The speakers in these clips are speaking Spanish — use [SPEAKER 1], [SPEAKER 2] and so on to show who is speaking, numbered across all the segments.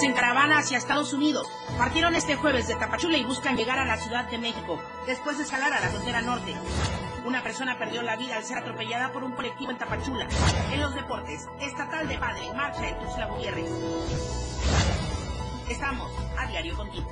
[SPEAKER 1] En caravana hacia Estados Unidos partieron este jueves de Tapachula y buscan llegar a la Ciudad de México, después de escalar a la frontera norte. Una persona perdió la vida al ser atropellada por un colectivo en Tapachula. En los deportes, Estatal de Padre, marcha en Tuxtla Gutiérrez. Estamos a diario contigo.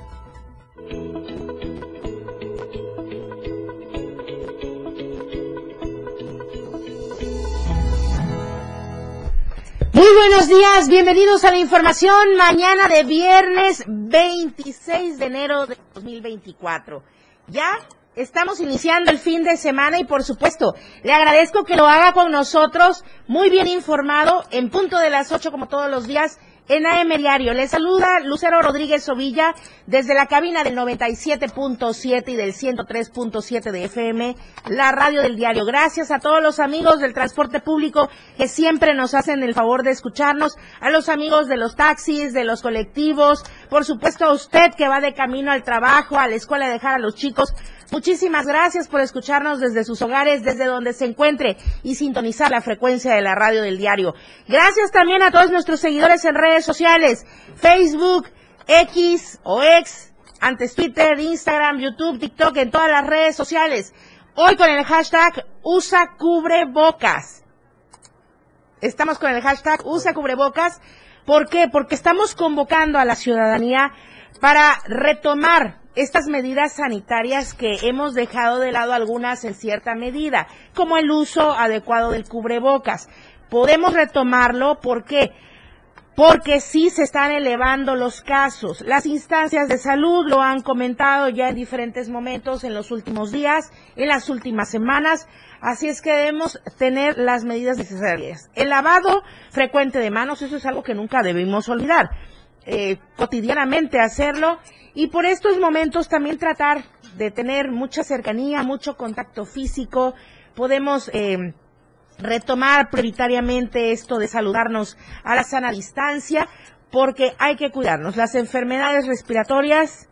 [SPEAKER 1] Muy buenos días, bienvenidos a la información mañana de viernes 26 de enero de 2024. Ya estamos iniciando el fin de semana y por supuesto le agradezco que lo haga con nosotros muy bien informado en punto de las 8 como todos los días en AM Diario. Les saluda Lucero Rodríguez Ovilla desde la cabina del 97.7 y del 103.7 de FM, la radio del diario. Gracias a todos los amigos del transporte público que siempre nos hacen el favor de escucharnos, a los amigos de los taxis, de los colectivos, por supuesto a usted que va de camino al trabajo, a la escuela a dejar a los chicos. Muchísimas gracias por escucharnos desde sus hogares, desde donde se encuentre y sintonizar la frecuencia de la radio del diario. Gracias también a todos nuestros seguidores en redes sociales, Facebook, X o X, antes Twitter, Instagram, YouTube, TikTok, en todas las redes sociales. Hoy con el hashtag usa cubrebocas. Estamos con el hashtag usa cubrebocas. ¿Por qué? Porque estamos convocando a la ciudadanía para retomar estas medidas sanitarias que hemos dejado de lado algunas en cierta medida, como el uso adecuado del cubrebocas. Podemos retomarlo, ¿por qué? Porque sí se están elevando los casos. Las instancias de salud lo han comentado ya en diferentes momentos en los últimos días, en las últimas semanas. Así es que debemos tener las medidas necesarias. El lavado frecuente de manos, eso es algo que nunca debemos olvidar. Eh, cotidianamente hacerlo y por estos momentos también tratar de tener mucha cercanía, mucho contacto físico. Podemos eh, retomar prioritariamente esto de saludarnos a la sana distancia porque hay que cuidarnos. Las enfermedades respiratorias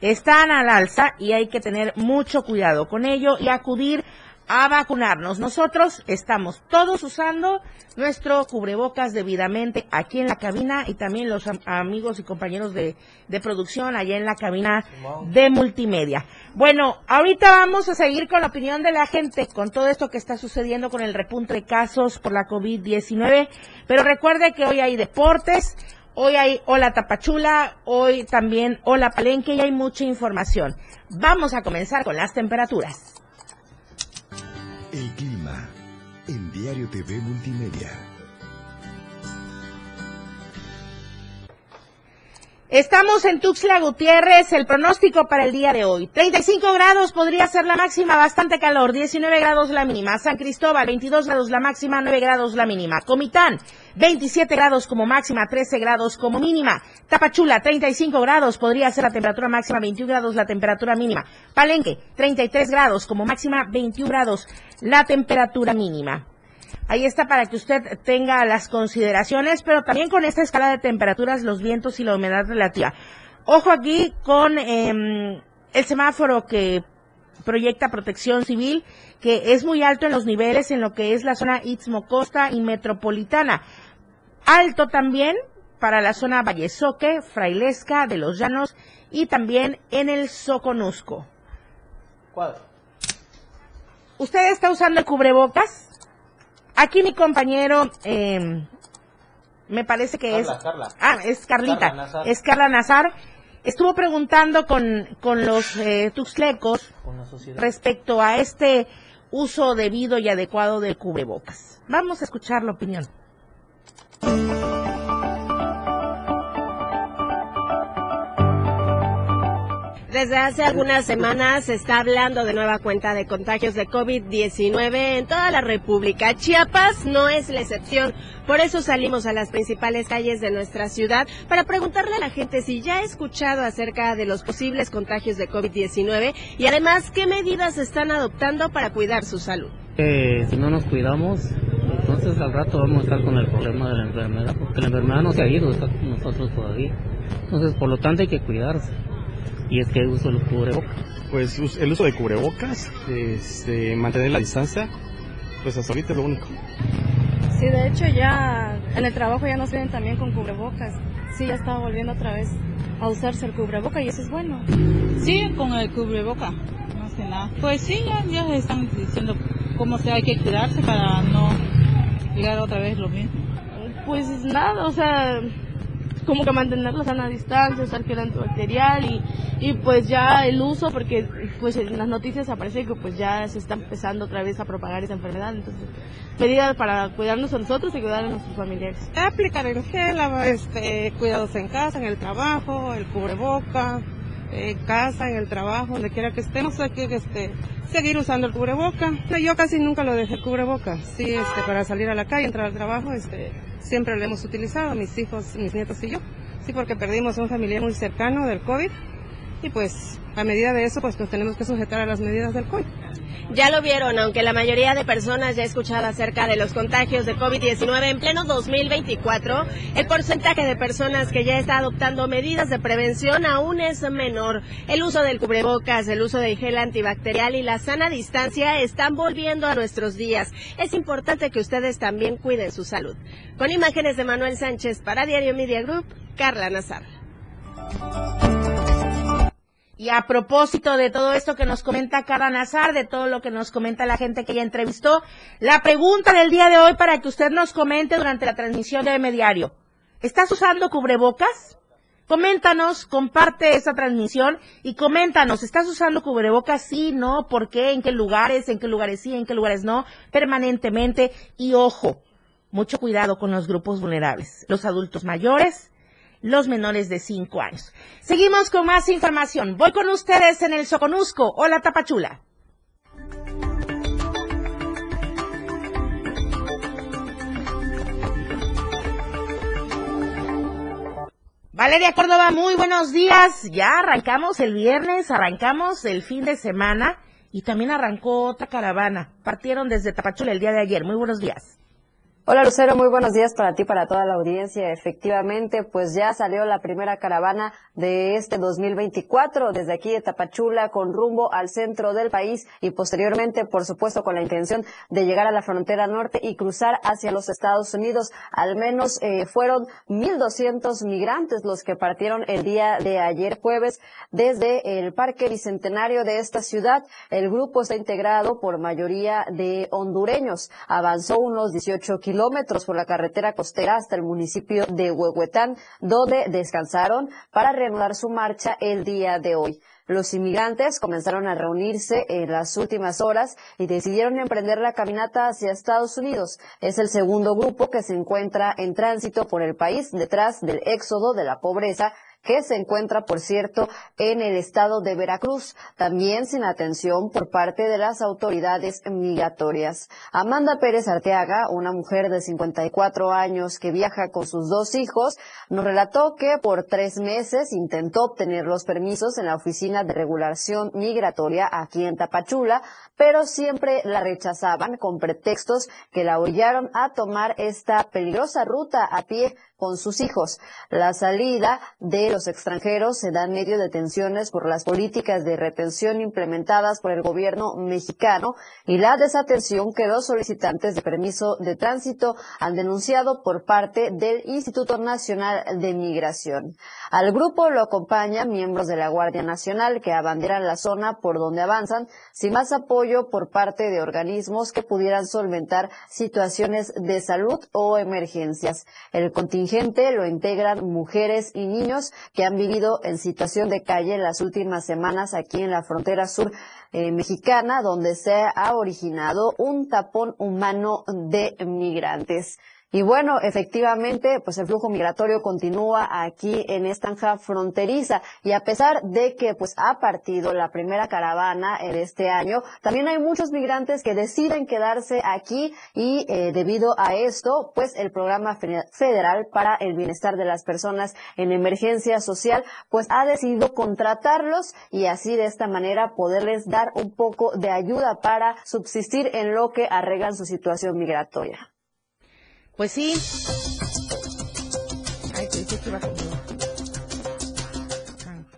[SPEAKER 1] están al alza y hay que tener mucho cuidado con ello y acudir a vacunarnos. Nosotros estamos todos usando nuestro cubrebocas debidamente aquí en la cabina y también los amigos y compañeros de, de, producción allá en la cabina de multimedia. Bueno, ahorita vamos a seguir con la opinión de la gente con todo esto que está sucediendo con el repunte de casos por la COVID-19, pero recuerde que hoy hay deportes, hoy hay Hola Tapachula, hoy también Hola Palenque y hay mucha información. Vamos a comenzar con las temperaturas.
[SPEAKER 2] El clima en Diario TV Multimedia.
[SPEAKER 1] Estamos en Tuxtla Gutiérrez, el pronóstico para el día de hoy. 35 grados podría ser la máxima, bastante calor, 19 grados la mínima. San Cristóbal, 22 grados la máxima, 9 grados la mínima. Comitán, 27 grados como máxima, 13 grados como mínima. Tapachula, 35 grados podría ser la temperatura máxima, 21 grados la temperatura mínima. Palenque, 33 grados como máxima, 21 grados la temperatura mínima. Ahí está para que usted tenga las consideraciones, pero también con esta escala de temperaturas, los vientos y la humedad relativa. Ojo aquí con em, el semáforo que proyecta protección civil, que es muy alto en los niveles en lo que es la zona Istmo Costa y Metropolitana. Alto también para la zona Vallesoque, Frailesca, de los Llanos y también en el Soconusco. ¿Usted está usando el cubrebocas? Aquí mi compañero, eh, me parece que es...
[SPEAKER 3] Carla.
[SPEAKER 1] Ah, es Carlita. es Carla Nazar. Estuvo preguntando con, con los eh, tuxlecos respecto a este uso debido y adecuado del cubrebocas. Vamos a escuchar la opinión.
[SPEAKER 4] Desde hace algunas semanas se está hablando de nueva cuenta de contagios de COVID-19 en toda la República. Chiapas no es la excepción. Por eso salimos a las principales calles de nuestra ciudad para preguntarle a la gente si ya ha escuchado acerca de los posibles contagios de COVID-19 y además qué medidas están adoptando para cuidar su salud.
[SPEAKER 5] si no nos cuidamos, entonces al rato vamos a estar con el problema de la enfermedad, porque la enfermedad no se ha ido, está con nosotros todavía. Entonces, por lo tanto, hay que cuidarse y es que uso el cubrebocas.
[SPEAKER 6] Pues el uso de cubrebocas, este, mantener la distancia, pues hasta ahorita es lo único.
[SPEAKER 7] Sí, de hecho ya en el trabajo ya nos vienen también con cubrebocas.
[SPEAKER 3] sí ya está volviendo otra vez a usarse el cubreboca y eso es bueno.
[SPEAKER 7] Sí, con el cubreboca, más que nada. Pues sí, ya, ya están diciendo cómo se hay que cuidarse para no llegar otra vez lo mismo.
[SPEAKER 3] Pues nada, o sea, como que mantener la sana distancia, usar gel antibacterial y, y pues ya el uso, porque pues en las noticias aparece que pues ya se está empezando otra vez a propagar esa enfermedad, entonces medidas para cuidarnos a nosotros y cuidar a nuestros familiares.
[SPEAKER 8] Aplicar el gel, este, cuidados en casa, en el trabajo, el cubreboca, en casa, en el trabajo, donde quiera que estemos, hay que seguir usando el cubreboca. Yo casi nunca lo dejé cubreboca, sí, este, para salir a la calle, entrar al trabajo, este, siempre lo hemos utilizado, mis hijos, mis nietos y yo. Sí, porque perdimos a un familiar muy cercano del COVID y pues a medida de eso pues nos tenemos que sujetar a las medidas del COVID.
[SPEAKER 4] Ya lo vieron, aunque la mayoría de personas ya ha escuchado acerca de los contagios de COVID-19 en pleno 2024, el porcentaje de personas que ya está adoptando medidas de prevención aún es menor. El uso del cubrebocas, el uso de gel antibacterial y la sana distancia están volviendo a nuestros días. Es importante que ustedes también cuiden su salud. Con imágenes de Manuel Sánchez para Diario Media Group, Carla Nazar.
[SPEAKER 1] Y a propósito de todo esto que nos comenta Carla Nazar, de todo lo que nos comenta la gente que ya entrevistó, la pregunta del día de hoy para que usted nos comente durante la transmisión de Mediario. ¿Estás usando cubrebocas? Coméntanos, comparte esa transmisión y coméntanos, ¿estás usando cubrebocas? Sí, no, ¿por qué? ¿En qué lugares? ¿En qué lugares sí? ¿En qué lugares no? Permanentemente. Y ojo, mucho cuidado con los grupos vulnerables, los adultos mayores, los menores de 5 años. Seguimos con más información. Voy con ustedes en el Soconusco. Hola, Tapachula. Valeria Córdoba, muy buenos días. Ya arrancamos el viernes, arrancamos el fin de semana y también arrancó otra caravana. Partieron desde Tapachula el día de ayer. Muy buenos días.
[SPEAKER 9] Hola Lucero, muy buenos días para ti, para toda la audiencia. Efectivamente, pues ya salió la primera caravana de este 2024 desde aquí de Tapachula con rumbo al centro del país y posteriormente, por supuesto, con la intención de llegar a la frontera norte y cruzar hacia los Estados Unidos. Al menos eh, fueron 1.200 migrantes los que partieron el día de ayer jueves desde el Parque Bicentenario de esta ciudad. El grupo está integrado por mayoría de hondureños. Avanzó unos 18 kilómetros kilómetros por la carretera costera hasta el municipio de Huehuetán, donde descansaron para reanudar su marcha el día de hoy. Los inmigrantes comenzaron a reunirse en las últimas horas y decidieron emprender la caminata hacia Estados Unidos. Es el segundo grupo que se encuentra en tránsito por el país detrás del éxodo de la pobreza que se encuentra, por cierto, en el estado de Veracruz, también sin atención por parte de las autoridades migratorias. Amanda Pérez Arteaga, una mujer de 54 años que viaja con sus dos hijos, nos relató que por tres meses intentó obtener los permisos en la Oficina de Regulación Migratoria aquí en Tapachula, pero siempre la rechazaban con pretextos que la orillaron a tomar esta peligrosa ruta a pie con sus hijos. La salida de los extranjeros se da en medio de tensiones por las políticas de retención implementadas por el gobierno mexicano y la desatención que dos solicitantes de permiso de tránsito han denunciado por parte del Instituto Nacional de Migración. Al grupo lo acompañan miembros de la Guardia Nacional que abanderan la zona por donde avanzan sin más apoyo por parte de organismos que pudieran solventar situaciones de salud o emergencias. El contingente lo integran mujeres y niños que han vivido en situación de calle en las últimas semanas aquí en la frontera sur eh, mexicana, donde se ha originado un tapón humano de migrantes. Y bueno, efectivamente, pues el flujo migratorio continúa aquí en esta anja fronteriza y a pesar de que pues ha partido la primera caravana de este año, también hay muchos migrantes que deciden quedarse aquí y eh, debido a esto, pues el programa federal para el bienestar de las personas en emergencia social, pues ha decidido contratarlos y así de esta manera poderles dar un poco de ayuda para subsistir en lo que arreglan su situación migratoria.
[SPEAKER 1] Pues sí.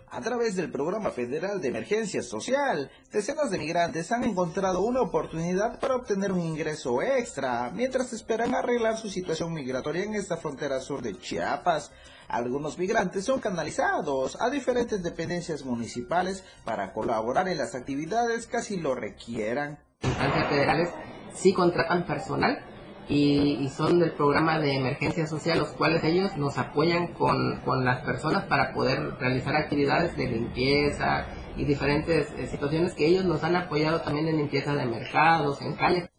[SPEAKER 10] A través del Programa Federal de Emergencia Social, decenas de migrantes han encontrado una oportunidad para obtener un ingreso extra mientras esperan arreglar su situación migratoria en esta frontera sur de Chiapas. Algunos migrantes son canalizados a diferentes dependencias municipales para colaborar en las actividades que así lo requieran.
[SPEAKER 11] Instancias federales sí contratan personal y, son del programa de emergencia social, los cuales ellos nos apoyan con, con las personas para poder realizar actividades de limpieza y diferentes eh, situaciones que ellos nos han apoyado también en limpieza de mercados, en calles.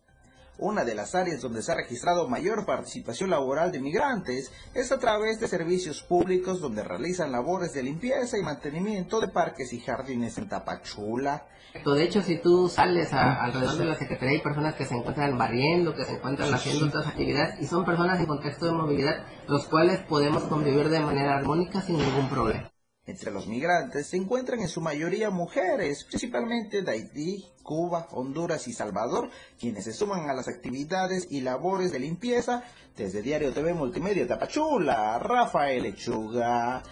[SPEAKER 10] Una de las áreas donde se ha registrado mayor participación laboral de migrantes es a través de servicios públicos donde realizan labores de limpieza y mantenimiento de parques y jardines en Tapachula.
[SPEAKER 11] De hecho, si tú sales alrededor de la Secretaría hay personas que se encuentran barriendo, que se encuentran haciendo otras actividades y son personas en contexto de movilidad, los cuales podemos convivir de manera armónica sin ningún problema.
[SPEAKER 10] Entre los migrantes se encuentran en su mayoría mujeres, principalmente de Haití, Cuba, Honduras y Salvador, quienes se suman a las actividades y labores de limpieza. Desde Diario TV Multimedia Tapachula, Rafael Lechuga.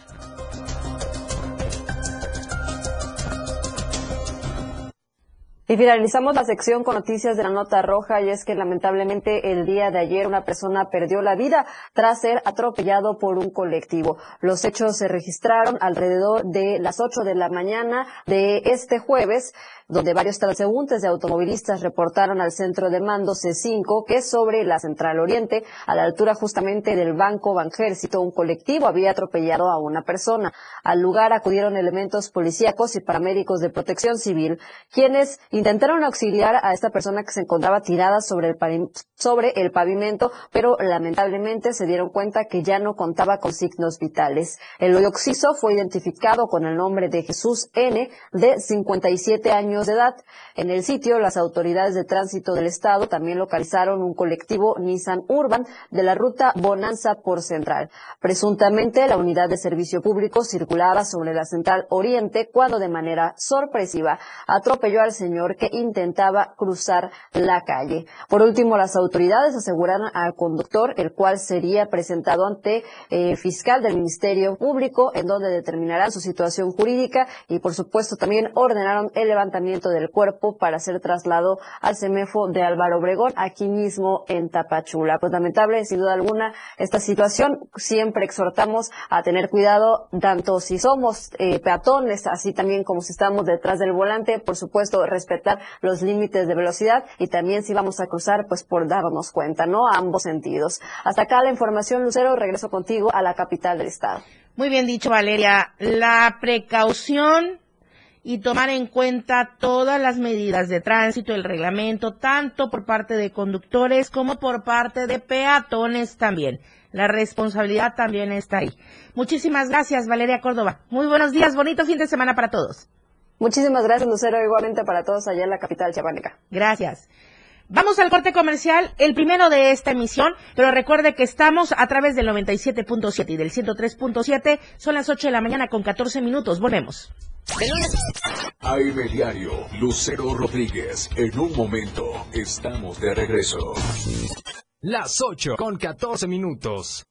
[SPEAKER 9] Y finalizamos la sección con noticias de la nota roja y es que lamentablemente el día de ayer una persona perdió la vida tras ser atropellado por un colectivo. Los hechos se registraron alrededor de las 8 de la mañana de este jueves donde varios transeúntes de automovilistas reportaron al centro de mando C5 que sobre la Central Oriente, a la altura justamente del Banco Banjército, un colectivo había atropellado a una persona. Al lugar acudieron elementos policíacos y paramédicos de protección civil, quienes intentaron auxiliar a esta persona que se encontraba tirada sobre el, sobre el pavimento, pero lamentablemente se dieron cuenta que ya no contaba con signos vitales. El hoyo fue identificado con el nombre de Jesús N, de 57 años de edad. En el sitio, las autoridades de tránsito del estado también localizaron un colectivo Nissan Urban de la ruta Bonanza por Central. Presuntamente, la unidad de servicio público circulaba sobre la Central Oriente cuando de manera sorpresiva atropelló al señor que intentaba cruzar la calle. Por último, las autoridades aseguraron al conductor, el cual sería presentado ante eh, fiscal del Ministerio Público, en donde determinarán su situación jurídica y, por supuesto, también ordenaron el del cuerpo para ser trasladado al CEMEFO de Álvaro Obregón, aquí mismo en Tapachula. Pues lamentable, sin duda alguna, esta situación. Siempre exhortamos a tener cuidado, tanto si somos eh, peatones, así también como si estamos detrás del volante, por supuesto, respetar los límites de velocidad y también si vamos a cruzar, pues por darnos cuenta, ¿no? A ambos sentidos. Hasta acá la información, Lucero, regreso contigo a la capital del estado.
[SPEAKER 1] Muy bien dicho, Valeria. La precaución y tomar en cuenta todas las medidas de tránsito, el reglamento, tanto por parte de conductores como por parte de peatones también. La responsabilidad también está ahí. Muchísimas gracias, Valeria Córdoba. Muy buenos días, bonito fin de semana para todos.
[SPEAKER 9] Muchísimas gracias, Lucero, igualmente para todos allá en la capital chapaneca.
[SPEAKER 1] Gracias. Vamos al corte comercial, el primero de esta emisión, pero recuerde que estamos a través del 97.7 y del 103.7. Son las 8 de la mañana con 14 minutos. Volvemos.
[SPEAKER 2] AM Diario, Lucero Rodríguez. En un momento, estamos de regreso.
[SPEAKER 12] Las 8 con 14 minutos.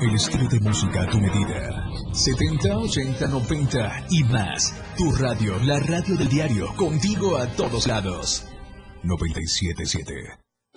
[SPEAKER 2] El estilo de música a tu medida. 70, 80, 90 y más. Tu radio, la radio del diario, contigo a todos lados. 977.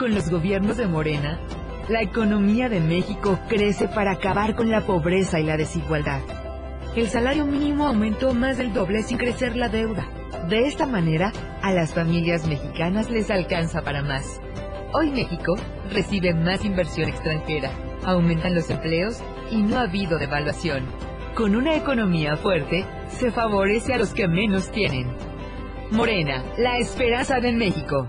[SPEAKER 13] Con los gobiernos de Morena, la economía de México crece para acabar con la pobreza y la desigualdad. El salario mínimo aumentó más del doble sin crecer la deuda. De esta manera, a las familias mexicanas les alcanza para más. Hoy México recibe más inversión extranjera, aumentan los empleos y no ha habido devaluación. Con una economía fuerte, se favorece a los que menos tienen. Morena, la esperanza de México.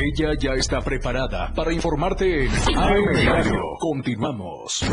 [SPEAKER 2] Ella ya está preparada para informarte en AM Diario. Continuamos.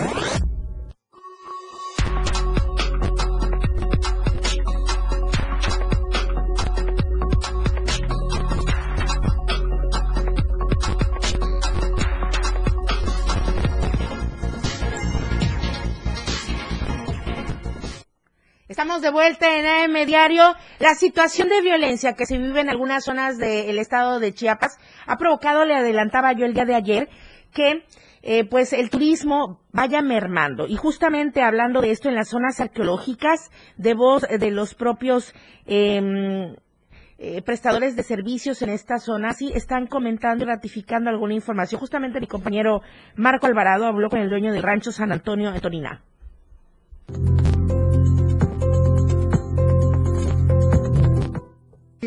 [SPEAKER 1] De vuelta en AM Diario. La situación de violencia que se vive en algunas zonas del estado de Chiapas ha provocado, le adelantaba yo el día de ayer, que eh, pues el turismo vaya mermando. Y justamente hablando de esto en las zonas arqueológicas, de voz de los propios eh, eh, prestadores de servicios en esta zona, sí están comentando y ratificando alguna información. Justamente mi compañero Marco Alvarado habló con el dueño del rancho San Antonio en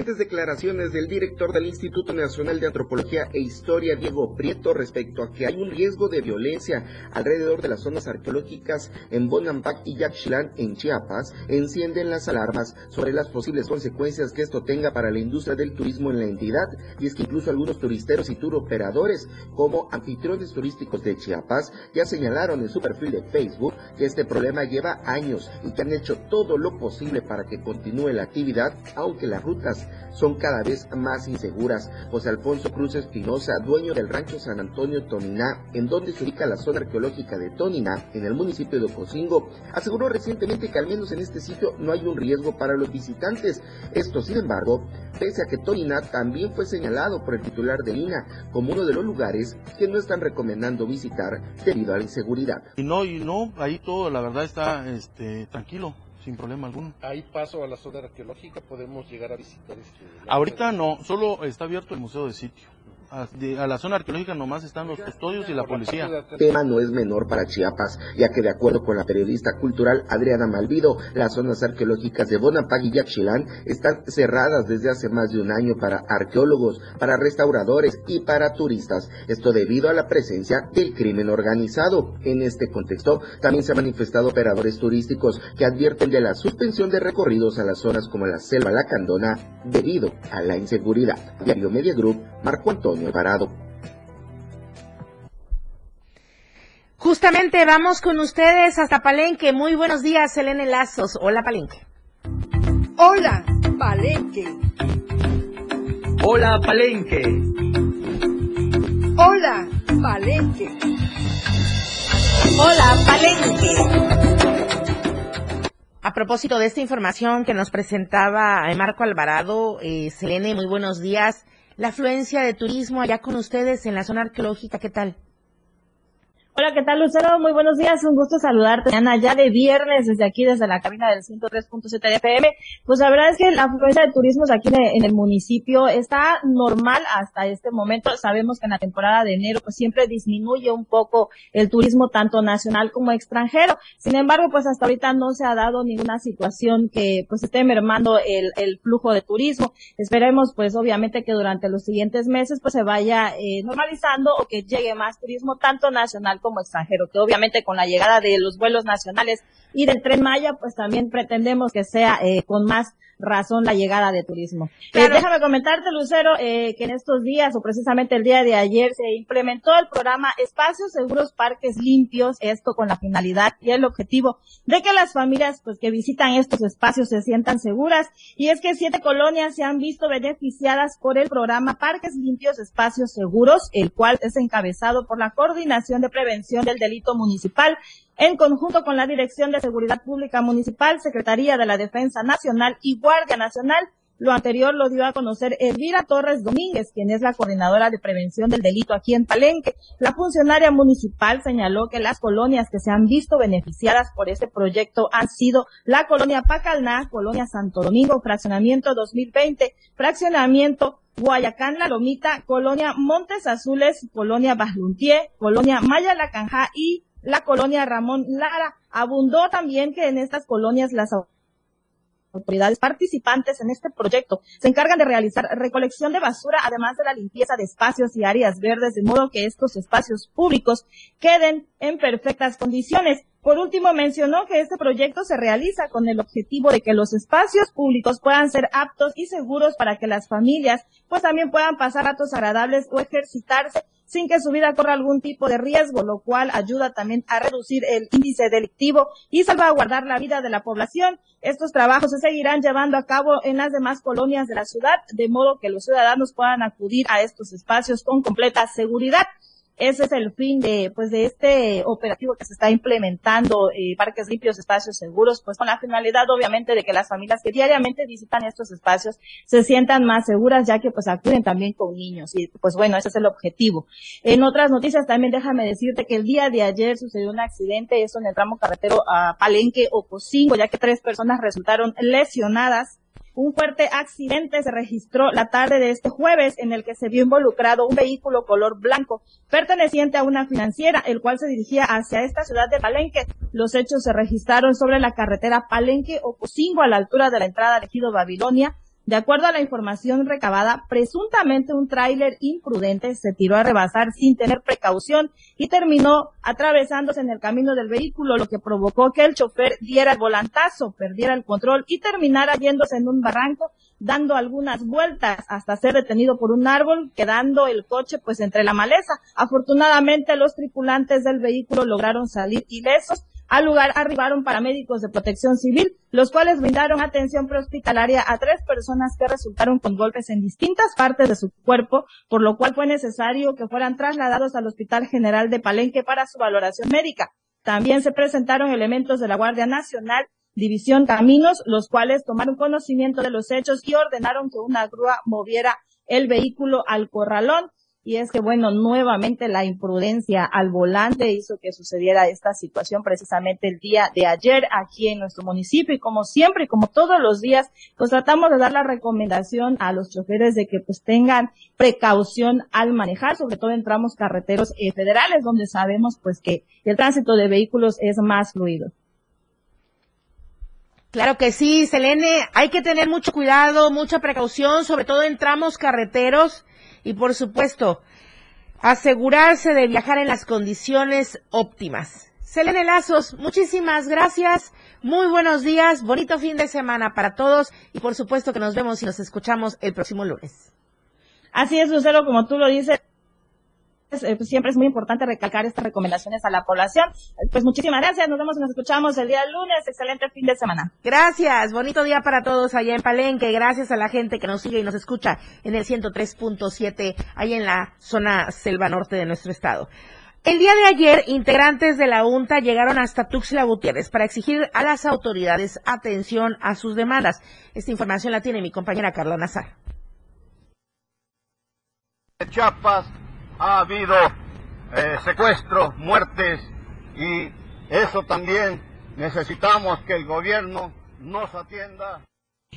[SPEAKER 1] Toriná.
[SPEAKER 14] declaraciones del director del Instituto Nacional de Antropología e Historia, Diego Prieto, respecto a que hay un riesgo de violencia alrededor de las zonas arqueológicas en Bonampak y Yaxchilán, en Chiapas, encienden las alarmas sobre las posibles consecuencias que esto tenga para la industria del turismo en la entidad. Y es que incluso algunos turisteros y turoperadores, como anfitriones turísticos de Chiapas, ya señalaron en su perfil de Facebook que este problema lleva años y que han hecho todo lo posible para que continúe la actividad, aunque las rutas son cada vez más inseguras. José Alfonso Cruz Espinosa, dueño del rancho San Antonio Toniná, en donde se ubica la zona arqueológica de Toniná, en el municipio de Ocosingo, aseguró recientemente que al menos en este sitio no hay un riesgo para los visitantes. Esto, sin embargo, pese a que Toniná también fue señalado por el titular de INA como uno de los lugares que no están recomendando visitar debido a la inseguridad.
[SPEAKER 15] Y no, y no, ahí todo la verdad está este, tranquilo sin problema alguno.
[SPEAKER 16] ¿Hay paso a la zona arqueológica? ¿Podemos llegar a visitar este?
[SPEAKER 15] Ahorita no, solo está abierto el museo de sitio a, la zona arqueológica nomás están los custodios y la policía.
[SPEAKER 14] El tema no es menor para Chiapas, ya que de acuerdo con la periodista cultural Adriana Malvido, las zonas arqueológicas de Bonapag y Yaxchilán están cerradas desde hace más de un año para arqueólogos, para restauradores y para turistas. Esto debido a la presencia del crimen organizado. En este contexto, también se han manifestado operadores turísticos que advierten de la suspensión de recorridos a las zonas como la Selva Lacandona debido a la inseguridad. Diario Media Group, Marco Antonio Parado.
[SPEAKER 1] Justamente vamos con ustedes hasta Palenque. Muy buenos días, Selene Lazos. Hola, Palenque.
[SPEAKER 17] Hola, Palenque.
[SPEAKER 18] Hola, Palenque.
[SPEAKER 17] Hola, Palenque.
[SPEAKER 1] Hola, Palenque. A propósito de esta información que nos presentaba Marco Alvarado, eh, Selene, muy buenos días la afluencia de turismo allá con ustedes en la zona arqueológica. ¿Qué tal?
[SPEAKER 19] Hola, ¿qué tal, Lucero? Muy buenos días, un gusto saludarte. Ana, ya de viernes desde aquí, desde la cabina del 103.7 FM. Pues la verdad es que la afluencia de turismos aquí en el municipio está normal hasta este momento. Sabemos que en la temporada de enero pues siempre disminuye un poco el turismo tanto nacional como extranjero. Sin embargo, pues hasta ahorita no se ha dado ninguna situación que pues esté mermando el, el flujo de turismo. Esperemos pues obviamente que durante los siguientes meses pues se vaya eh, normalizando o que llegue más turismo tanto nacional como como extranjero, que obviamente con la llegada de los vuelos nacionales y del tren Maya, pues también pretendemos que sea eh, con más razón la llegada de turismo. Eh, déjame comentarte, Lucero, eh, que en estos días, o precisamente el día de ayer, se implementó el programa Espacios Seguros Parques Limpios, esto con la finalidad y el objetivo de que las familias pues que visitan estos espacios se sientan seguras. Y es que siete colonias se han visto beneficiadas por el programa Parques Limpios Espacios Seguros, el cual es encabezado por la Coordinación de Prevención del Delito Municipal en conjunto con la Dirección de Seguridad Pública Municipal, Secretaría de la Defensa Nacional y Guardia Nacional. Lo anterior lo dio a conocer Elvira Torres Domínguez, quien es la coordinadora de prevención del delito aquí en Palenque. La funcionaria municipal señaló que las colonias que se han visto beneficiadas por este proyecto han sido la colonia Pacalná, colonia Santo Domingo, fraccionamiento 2020, fraccionamiento Guayacán La Lomita, colonia Montes Azules, colonia Basluntier, colonia Maya La Canja y la colonia Ramón Lara. Abundó también que en estas colonias las autoridades participantes en este proyecto se encargan de realizar recolección de basura, además de la limpieza de espacios y áreas verdes, de modo que estos espacios públicos queden en perfectas condiciones. Por último, mencionó que este proyecto se realiza con el objetivo de que los espacios públicos puedan ser aptos y seguros para que las familias pues también puedan pasar ratos agradables o ejercitarse sin que su vida corra algún tipo de riesgo, lo cual ayuda también a reducir el índice delictivo y salvaguardar la vida de la población. Estos trabajos se seguirán llevando a cabo en las demás colonias de la ciudad, de modo que los ciudadanos puedan acudir a estos espacios con completa seguridad. Ese es el fin de, pues, de este operativo que se está implementando, eh, parques limpios, espacios seguros, pues con la finalidad, obviamente, de que las familias que diariamente visitan estos espacios se sientan más seguras, ya que, pues, acuden también con niños. Y, pues, bueno, ese es el objetivo. En otras noticias, también déjame decirte que el día de ayer sucedió un accidente, eso en el tramo carretero a Palenque o Cocingo, ya que tres personas resultaron lesionadas un fuerte accidente se registró la tarde de este jueves en el que se vio involucrado un vehículo color blanco perteneciente a una financiera, el cual se dirigía hacia esta ciudad de Palenque. Los hechos se registraron sobre la carretera Palenque o Cocingo a la altura de la entrada de Ejido Babilonia de acuerdo a la información recabada, presuntamente un tráiler imprudente se tiró a rebasar sin tener precaución y terminó atravesándose en el camino del vehículo, lo que provocó que el chofer diera el volantazo, perdiera el control y terminara yéndose en un barranco, dando algunas vueltas hasta ser detenido por un árbol, quedando el coche pues entre la maleza. Afortunadamente los tripulantes del vehículo lograron salir ilesos al lugar arribaron paramédicos de protección civil, los cuales brindaron atención prehospitalaria a tres personas que resultaron con golpes en distintas partes de su cuerpo, por lo cual fue necesario que fueran trasladados al Hospital General de Palenque para su valoración médica. También se presentaron elementos de la Guardia Nacional, División Caminos, los cuales tomaron conocimiento de los hechos y ordenaron que una grúa moviera el vehículo al corralón y es que, bueno, nuevamente la imprudencia al volante hizo que sucediera esta situación precisamente el día de ayer aquí en nuestro municipio. Y como siempre como todos los días, pues tratamos de dar la recomendación a los choferes de que pues tengan precaución al manejar, sobre todo en tramos carreteros eh, federales donde sabemos pues que el tránsito de vehículos es más fluido.
[SPEAKER 1] Claro que sí, Selene, hay que tener mucho cuidado, mucha precaución, sobre todo en tramos carreteros y por supuesto, asegurarse de viajar en las condiciones óptimas. Selene Lazos, muchísimas gracias. Muy buenos días, bonito fin de semana para todos y por supuesto que nos vemos y nos escuchamos el próximo lunes.
[SPEAKER 19] Así es, Lucero, como tú lo dices, eh, pues, siempre es muy importante recalcar estas recomendaciones a la población. Pues muchísimas gracias, nos vemos y nos escuchamos el día lunes. Excelente fin de semana.
[SPEAKER 1] Gracias, bonito día para todos allá en Palenque. Gracias a la gente que nos sigue y nos escucha en el 103.7, ahí en la zona selva norte de nuestro estado. El día de ayer, integrantes de la UNTA llegaron hasta Tuxtla Gutiérrez para exigir a las autoridades atención a sus demandas. Esta información la tiene mi compañera Carla Nazar.
[SPEAKER 20] Chiapas ha habido eh, secuestros, muertes y eso también necesitamos que el gobierno nos atienda.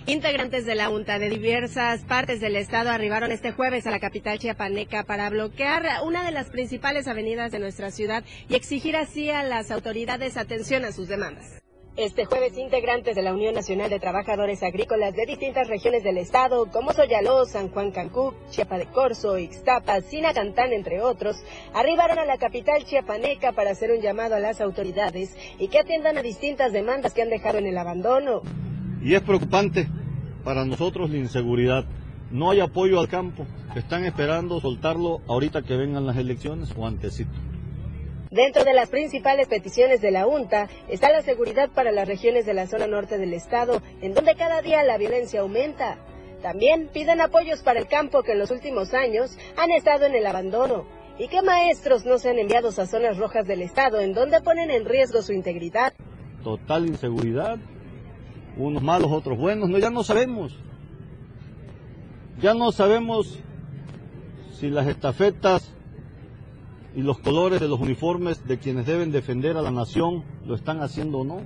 [SPEAKER 4] Integrantes de la UNTA de diversas partes del estado arribaron este jueves a la capital chiapaneca para bloquear una de las principales avenidas de nuestra ciudad y exigir así a las autoridades atención a sus demandas. Este jueves, integrantes de la Unión Nacional de Trabajadores Agrícolas de distintas regiones del estado, como Soyaló, San Juan Cancún, Chiapa de Corzo, Ixtapa, Sinacantán, entre otros, arribaron a la capital chiapaneca para hacer un llamado a las autoridades y que atiendan a distintas demandas que han dejado en el abandono.
[SPEAKER 21] Y es preocupante para nosotros la inseguridad. No hay apoyo al campo. Están esperando soltarlo ahorita que vengan las elecciones o antesito.
[SPEAKER 4] Dentro de las principales peticiones de la UNTA está la seguridad para las regiones de la zona norte del estado, en donde cada día la violencia aumenta. También piden apoyos para el campo que en los últimos años han estado en el abandono y que maestros no sean enviados a zonas rojas del estado en donde ponen en riesgo su integridad.
[SPEAKER 21] Total inseguridad, unos malos, otros buenos, no, ya no sabemos. Ya no sabemos si las estafetas y los colores de los uniformes de quienes deben defender a la nación lo están haciendo o no.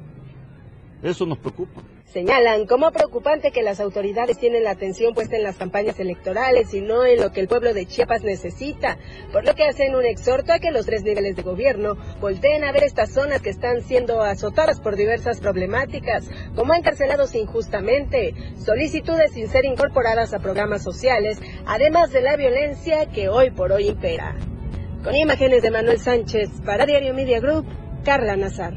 [SPEAKER 21] Eso nos preocupa.
[SPEAKER 4] Señalan como preocupante que las autoridades tienen la atención puesta en las campañas electorales y no en lo que el pueblo de Chiapas necesita, por lo que hacen un exhorto a que los tres niveles de gobierno volteen a ver estas zonas que están siendo azotadas por diversas problemáticas, como encarcelados injustamente, solicitudes sin ser incorporadas a programas sociales, además de la violencia que hoy por hoy impera. Con imágenes de Manuel Sánchez para Diario Media Group, Carla Nazar.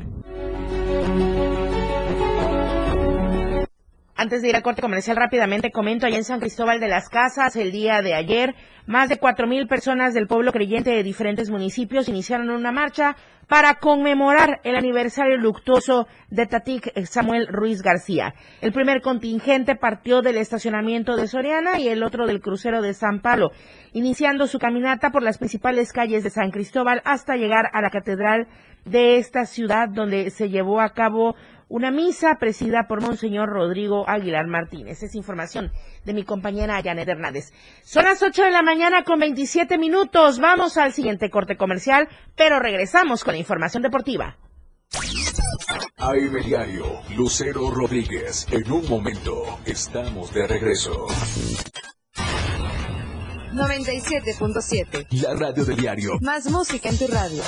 [SPEAKER 1] Antes de ir a corte comercial rápidamente comento allá en San Cristóbal de las Casas el día de ayer más de cuatro mil personas del pueblo creyente de diferentes municipios iniciaron una marcha para conmemorar el aniversario luctuoso de Tatic Samuel Ruiz García. El primer contingente partió del estacionamiento de Soriana y el otro del crucero de San Palo, iniciando su caminata por las principales calles de San Cristóbal hasta llegar a la catedral de esta ciudad donde se llevó a cabo una misa presidida por Monseñor Rodrigo Aguilar Martínez. Es información de mi compañera Janet Hernández. Son las 8 de la mañana con 27 minutos. Vamos al siguiente corte comercial, pero regresamos con información deportiva.
[SPEAKER 2] AM Diario, Lucero Rodríguez. En un momento, estamos de regreso.
[SPEAKER 22] 97.7.
[SPEAKER 2] La radio del diario.
[SPEAKER 22] Más música en tu radio.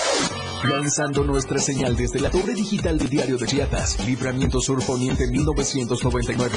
[SPEAKER 2] Lanzando nuestra señal desde la torre digital del diario de Chiapas, Libramiento Sur Poniente 1999.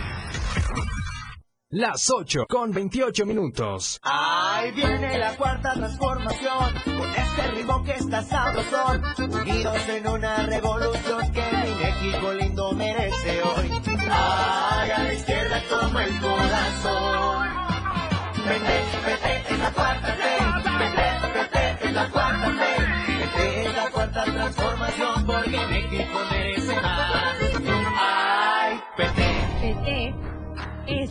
[SPEAKER 12] Las 8 con 28 minutos.
[SPEAKER 23] Ahí viene la cuarta transformación, este ritmo que está sabrosón, unidos en una revolución que mi México lindo merece hoy. Ay, a la izquierda toma el corazón. Vete, vete, es la cuarta T, vete, vete, es la cuarta T, vete, es la cuarta transformación, porque México merece más.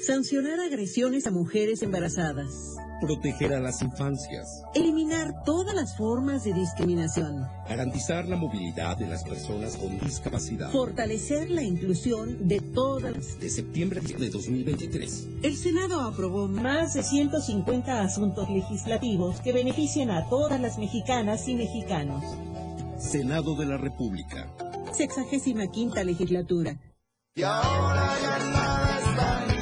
[SPEAKER 18] Sancionar agresiones a mujeres embarazadas.
[SPEAKER 24] Proteger a las infancias.
[SPEAKER 18] Eliminar todas las formas de discriminación.
[SPEAKER 24] Garantizar la movilidad de las personas con discapacidad.
[SPEAKER 18] Fortalecer la inclusión de todas.
[SPEAKER 24] De septiembre de 2023.
[SPEAKER 18] El Senado aprobó más de 150 asuntos legislativos que benefician a todas las mexicanas y mexicanos.
[SPEAKER 24] Senado de la República.
[SPEAKER 18] Sexagésima quinta legislatura.
[SPEAKER 23] Y ahora ya nada está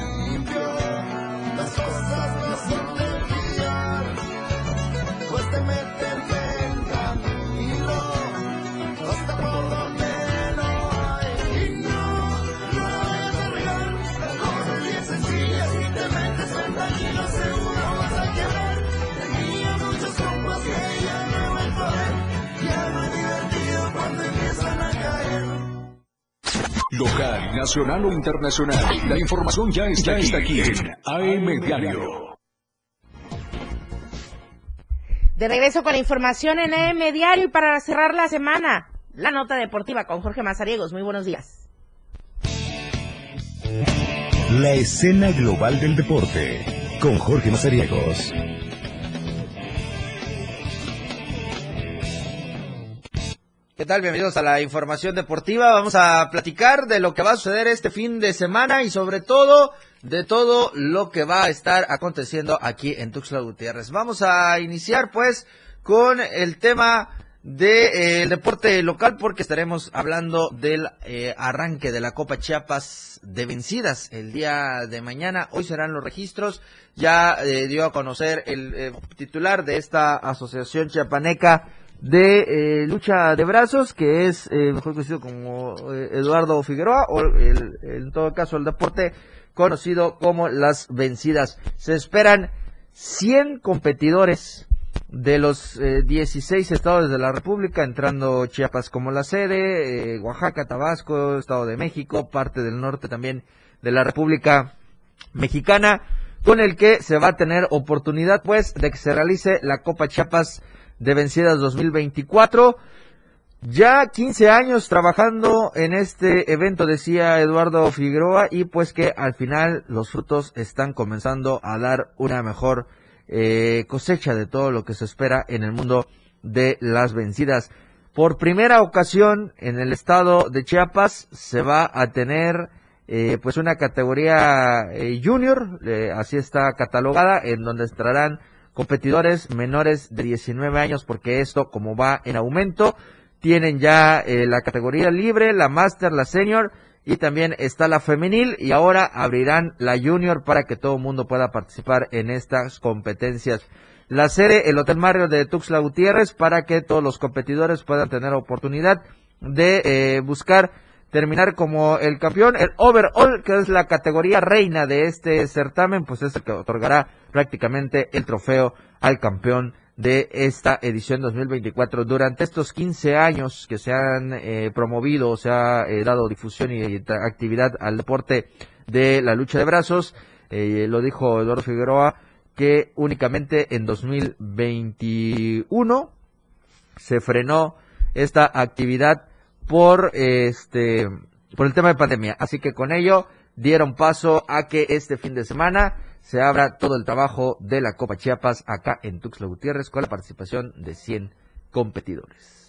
[SPEAKER 2] Local, nacional o internacional. La información ya está, ya está aquí en AM Diario.
[SPEAKER 1] De regreso con la información en AM Diario y para cerrar la semana, la nota deportiva con Jorge Mazariegos. Muy buenos días.
[SPEAKER 2] La escena global del deporte con Jorge Mazariegos.
[SPEAKER 25] ¿Qué tal? Bienvenidos a la información deportiva. Vamos a platicar de lo que va a suceder este fin de semana y sobre todo de todo lo que va a estar aconteciendo aquí en Tuxtla Gutiérrez. Vamos a iniciar pues con el tema de, eh, deporte local porque estaremos hablando del eh, arranque de la Copa Chiapas de vencidas el día de mañana. Hoy serán los registros. Ya eh, dio a conocer el titular de esta asociación chiapaneca de eh, lucha de brazos, que es eh, mejor conocido como eh, Eduardo Figueroa, o el, en todo caso el deporte conocido como las vencidas. Se esperan 100 competidores de los eh, 16 estados de la República, entrando Chiapas como la sede, Oaxaca, Tabasco, Estado de México, parte del norte también de la República Mexicana, con el que se va a tener oportunidad pues de que se realice la Copa Chiapas de Vencidas 2024. Ya 15 años trabajando en este evento, decía Eduardo Figueroa, y pues que al final los frutos están comenzando a dar una mejor eh, cosecha de todo lo que se espera en el mundo de las vencidas. Por primera ocasión en el estado de Chiapas se va a tener eh, pues una categoría eh, junior, eh, así está catalogada, en donde estarán competidores menores de 19 años, porque esto como va en aumento, tienen ya eh, la categoría libre, la master, la senior y también está la femenil y ahora abrirán la junior para que todo el mundo pueda participar en estas competencias. La sede, el Hotel Mario de Tuxtla Gutiérrez, para que todos los competidores puedan tener oportunidad de eh, buscar terminar como el campeón. El overall, que es la categoría reina de este certamen, pues es el que otorgará prácticamente el trofeo al campeón de esta edición 2024. Durante estos 15 años que se han eh, promovido, se ha eh, dado difusión y, actividad al deporte de la lucha de brazos, eh, lo dijo Eduardo Figueroa, que únicamente en 2021 se frenó esta actividad por este por el tema de pandemia. Así que con ello dieron paso a que este fin de semana se abra todo el trabajo de la Copa Chiapas acá en Tuxtla Gutiérrez con la participación de 100 competidores.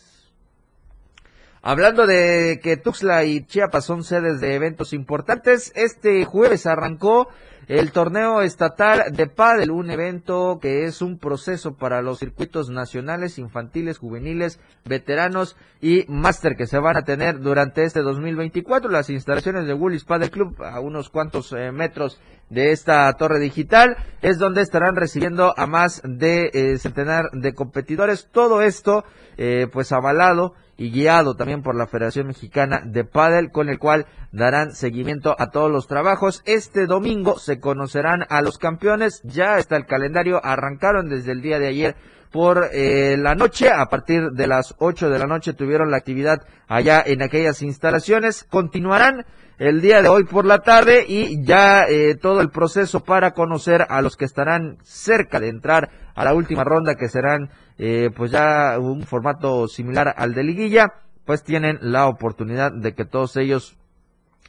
[SPEAKER 25] Hablando de que Tuxtla y Chiapas son sedes de eventos importantes, este jueves arrancó el torneo estatal de pádel, un evento que es un proceso para los circuitos nacionales, infantiles, juveniles, veteranos y máster que se van a tener durante este 2024. Las instalaciones de Woolies Padel Club a unos cuantos eh, metros de esta torre digital es donde estarán recibiendo a más de eh, centenar de competidores. Todo esto eh, pues avalado y guiado también por la Federación Mexicana de Padel, con el cual darán seguimiento a todos los trabajos. Este domingo se conocerán a los campeones, ya está el calendario, arrancaron desde el día de ayer por eh, la noche, a partir de las 8 de la noche tuvieron la actividad allá en aquellas instalaciones, continuarán el día de hoy por la tarde y ya eh, todo el proceso para conocer a los que estarán cerca de entrar a la última ronda que serán eh, pues ya un formato similar al de liguilla, pues tienen la oportunidad de que todos ellos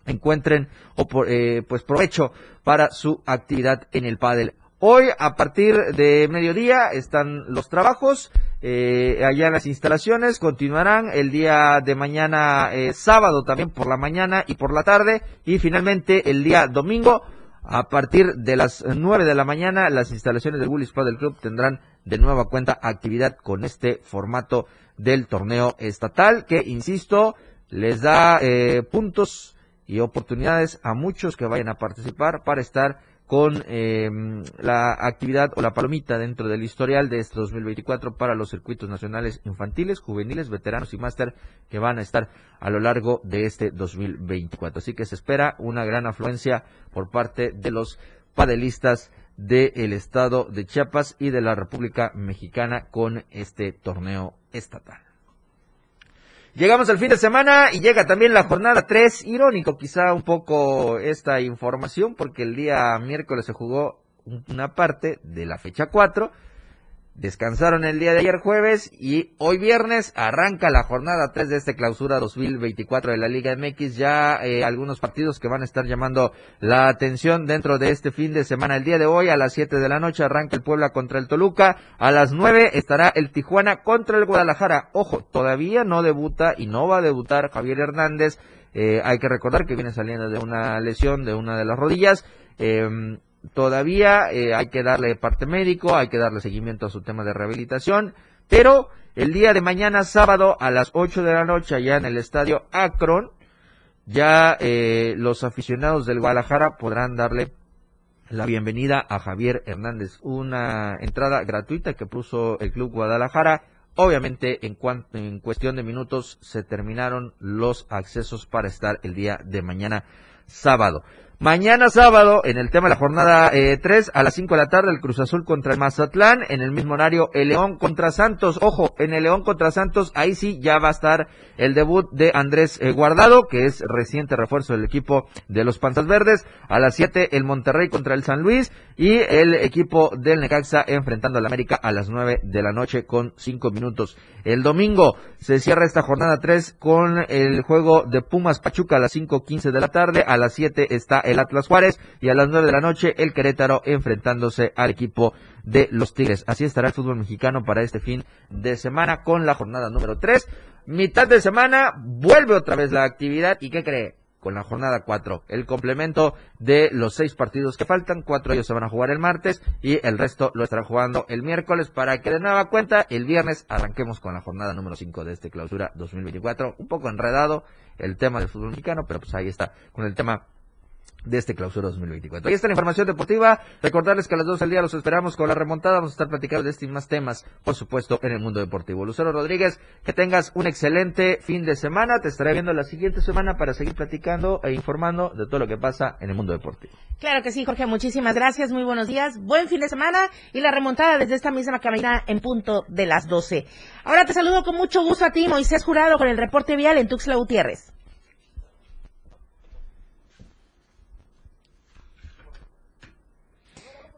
[SPEAKER 25] encuentren o por, eh, pues provecho para su actividad en el pádel. Hoy a partir de mediodía están los trabajos eh, allá las instalaciones, continuarán el día de mañana eh, sábado también por la mañana y por la tarde. Y finalmente el día domingo a partir de las 9 de la mañana las instalaciones del Bullis Padel Club tendrán de nueva cuenta actividad con este formato del torneo estatal que, insisto, les da eh, puntos y oportunidades a muchos que vayan a participar para estar con eh, la actividad o la palomita dentro del historial de este 2024 para los circuitos nacionales infantiles, juveniles, veteranos y máster que van a estar a lo largo de este 2024. Así que se espera una gran afluencia por parte de los padelistas del estado de Chiapas y de la República Mexicana con este torneo estatal. Llegamos al fin de semana y llega también la jornada 3. Irónico quizá un poco esta información porque el día miércoles se jugó una parte de la fecha 4 Descansaron el día de ayer jueves y hoy viernes arranca la jornada 3 de este clausura 2024 de la Liga MX. Ya eh, algunos partidos que van a estar llamando la atención dentro de este fin de semana. El día de hoy a las 7 de la noche arranca el Puebla contra el Toluca. A las 9 estará el Tijuana contra el Guadalajara. Ojo, todavía no debuta y no va a debutar Javier Hernández. Eh, hay que recordar que viene saliendo de una lesión de una de las rodillas. Eh, todavía eh, hay que darle parte médico, hay que darle seguimiento a su tema de rehabilitación, pero el día de mañana sábado a las 8 de la noche allá en el estadio Akron, ya eh, los aficionados del Guadalajara podrán darle la bienvenida a Javier Hernández, una entrada gratuita que puso el Club Guadalajara. Obviamente, en, cuanto, en cuestión de minutos se terminaron los accesos para estar el día de mañana sábado. Mañana sábado, en el tema de la jornada eh, 3, a las 5 de la tarde, el Cruz Azul contra el Mazatlán. En el mismo horario, el León contra Santos. Ojo, en el León contra Santos, ahí sí ya va a estar el debut de Andrés eh, Guardado, que es reciente refuerzo del equipo de los Panzas Verdes. A las 7, el Monterrey contra el San Luis. Y el equipo del Necaxa enfrentando al América a las 9 de la noche con 5 minutos. El domingo se cierra esta jornada 3 con el juego de Pumas Pachuca a las 5.15 de la tarde. A las 7 está el Atlas Juárez y a las 9 de la noche el Querétaro enfrentándose al equipo de los Tigres. Así estará el fútbol mexicano para este fin de semana con la jornada número 3. Mitad de semana vuelve otra vez la actividad y ¿qué cree? Con la jornada 4, el complemento de los seis partidos que faltan, cuatro ellos se van a jugar el martes y el resto lo estarán jugando el miércoles para que de nueva cuenta el viernes arranquemos con la jornada número 5 de este clausura 2024. Un poco enredado el tema del fútbol mexicano, pero pues ahí está con el tema de este clausura 2024. Ahí está la información deportiva. Recordarles que a las 2 del día los esperamos con la remontada. Vamos a estar platicando de estos más temas, por supuesto, en el mundo deportivo. Lucero Rodríguez, que tengas un excelente fin de semana. Te estaré viendo la siguiente semana para seguir platicando e informando de todo lo que pasa en el mundo deportivo.
[SPEAKER 1] Claro que sí, Jorge. Muchísimas gracias. Muy buenos días. Buen fin de semana y la remontada desde esta misma cabina en punto de las 12. Ahora te saludo con mucho gusto a ti, Moisés Jurado, con el reporte vial en Tuxtla Gutiérrez.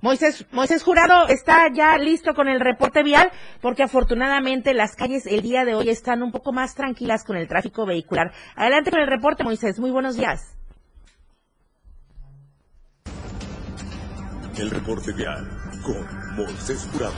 [SPEAKER 1] Moisés, Moisés Jurado está ya listo con el reporte vial porque afortunadamente las calles el día de hoy están un poco más tranquilas con el tráfico vehicular. Adelante con el reporte, Moisés. Muy buenos días.
[SPEAKER 24] El reporte vial con Moisés Jurado.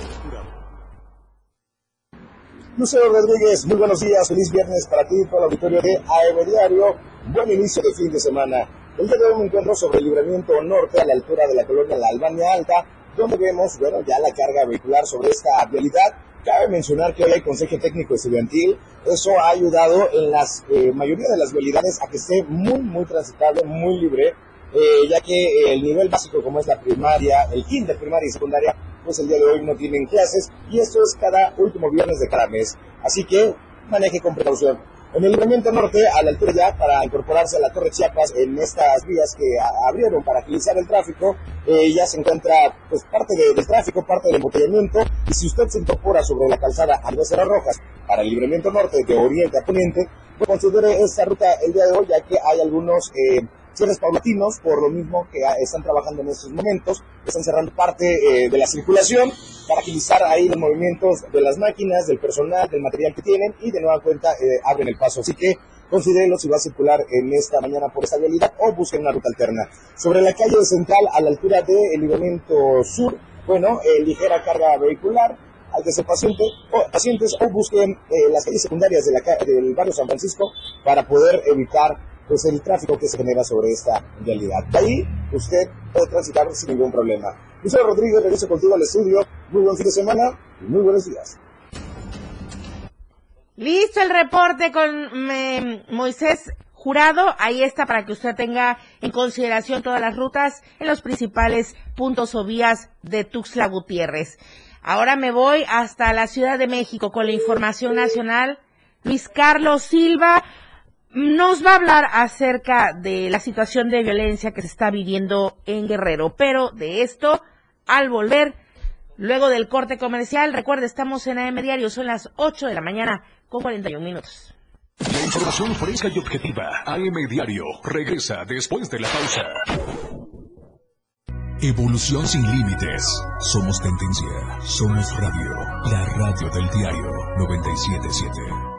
[SPEAKER 26] Lucero Rodríguez, muy buenos días, feliz viernes para ti todo el auditorio de AEB Diario. Buen inicio de fin de semana. El día de hoy me encuentro sobre el libramiento norte a la altura de la colonia La Albania Alta, donde vemos, bueno, ya la carga vehicular sobre esta vialidad. Cabe mencionar que hoy hay consejo técnico estudiantil. Eso ha ayudado en la eh, mayoría de las vialidades a que esté muy, muy transitable, muy libre, eh, ya que el nivel básico como es la primaria, el kinder primaria y secundaria, pues el día de hoy no tienen clases y esto es cada último viernes de cada mes. Así que maneje con precaución. En el libramiento norte, a la altura ya para incorporarse a la Torre Chiapas, en estas vías que abrieron para agilizar el tráfico, eh, ya se encuentra pues parte de- del tráfico, parte del embotellamiento, y si usted se incorpora sobre la calzada Andrés Cerro Rojas para el libramiento norte de oriente a poniente, pues considere esta ruta el día de hoy, ya que hay algunos eh, cierres paulatinos, por lo mismo que ah, están trabajando en estos momentos, están cerrando parte eh, de la circulación para agilizar ahí los movimientos de las máquinas, del personal, del material que tienen y de nueva cuenta eh, abren el paso. Así que considérenlo si va a circular en esta mañana por esta vialidad o busquen una ruta alterna. Sobre la calle central a la altura del libramiento sur, bueno, eh, ligera carga vehicular, hay que ser paciente, o, pacientes o busquen eh, las calles secundarias de la del barrio San Francisco para poder evitar pues el tráfico que se genera sobre esta vialidad. De ahí usted puede transitar sin ningún problema. Lucero Rodríguez, regreso contigo al estudio. Muy buen fin de semana y muy buenos días.
[SPEAKER 1] Listo el reporte con eh, Moisés Jurado. Ahí está para que usted tenga en consideración todas las rutas en los principales puntos o vías de Tuxtla Gutiérrez. Ahora me voy hasta la Ciudad de México con la información nacional. Luis Carlos Silva nos va a hablar acerca de la situación de violencia que se está viviendo en Guerrero, pero de esto al volver luego del corte comercial. Recuerde, estamos en AM Diario, son las 8 de la mañana con 41 minutos.
[SPEAKER 2] La información fresca y objetiva. AM Diario. Regresa después de la pausa. Evolución sin límites. Somos tendencia. Somos radio. La radio del diario 977.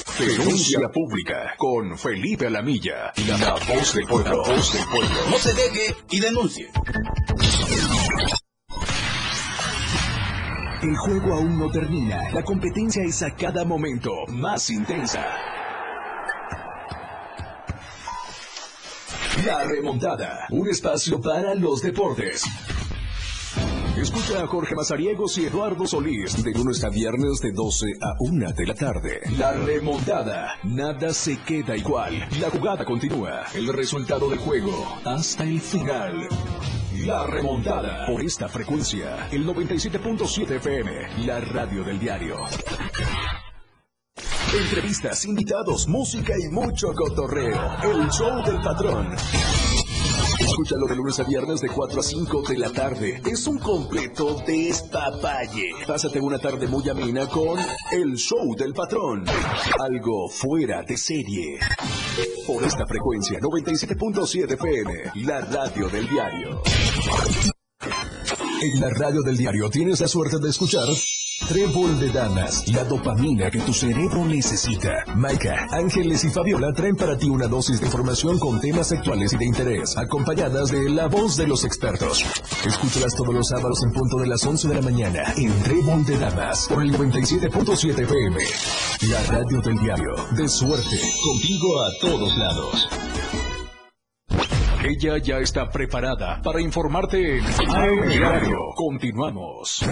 [SPEAKER 2] Denuncia pública con Felipe Alamilla. La voz del pueblo. La voz del pueblo.
[SPEAKER 27] No se deje y denuncie.
[SPEAKER 2] El juego aún no termina. La competencia es a cada momento más intensa. La remontada. Un espacio para los deportes. Escucha a Jorge Mazariegos y Eduardo Solís de lunes a viernes de 12 a 1 de la tarde. La remontada. Nada se queda igual. La jugada continúa. El resultado del juego hasta el final. La remontada. Por esta frecuencia. El 97.7 FM. La radio del diario. Entrevistas, invitados, música y mucho cotorreo. El show del patrón. Escúchalo de lunes a viernes de 4 a 5 de la tarde. Es un completo despapalle. Pásate una tarde muy amena con El Show del Patrón. Algo fuera de serie. Por esta frecuencia, 97.7 FM, la radio del diario. En la radio del diario tienes la suerte de escuchar Trébol de Damas, la dopamina que tu cerebro necesita. Maika, Ángeles y Fabiola traen para ti una dosis de información con temas actuales y de interés, acompañadas de la voz de los expertos. Escúchalas todos los sábados en punto de las 11 de la mañana en Trébol de Damas por el 97.7 FM. La radio del diario, de suerte, contigo a todos lados. Ella ya está preparada para informarte en AM Diario. Continuamos.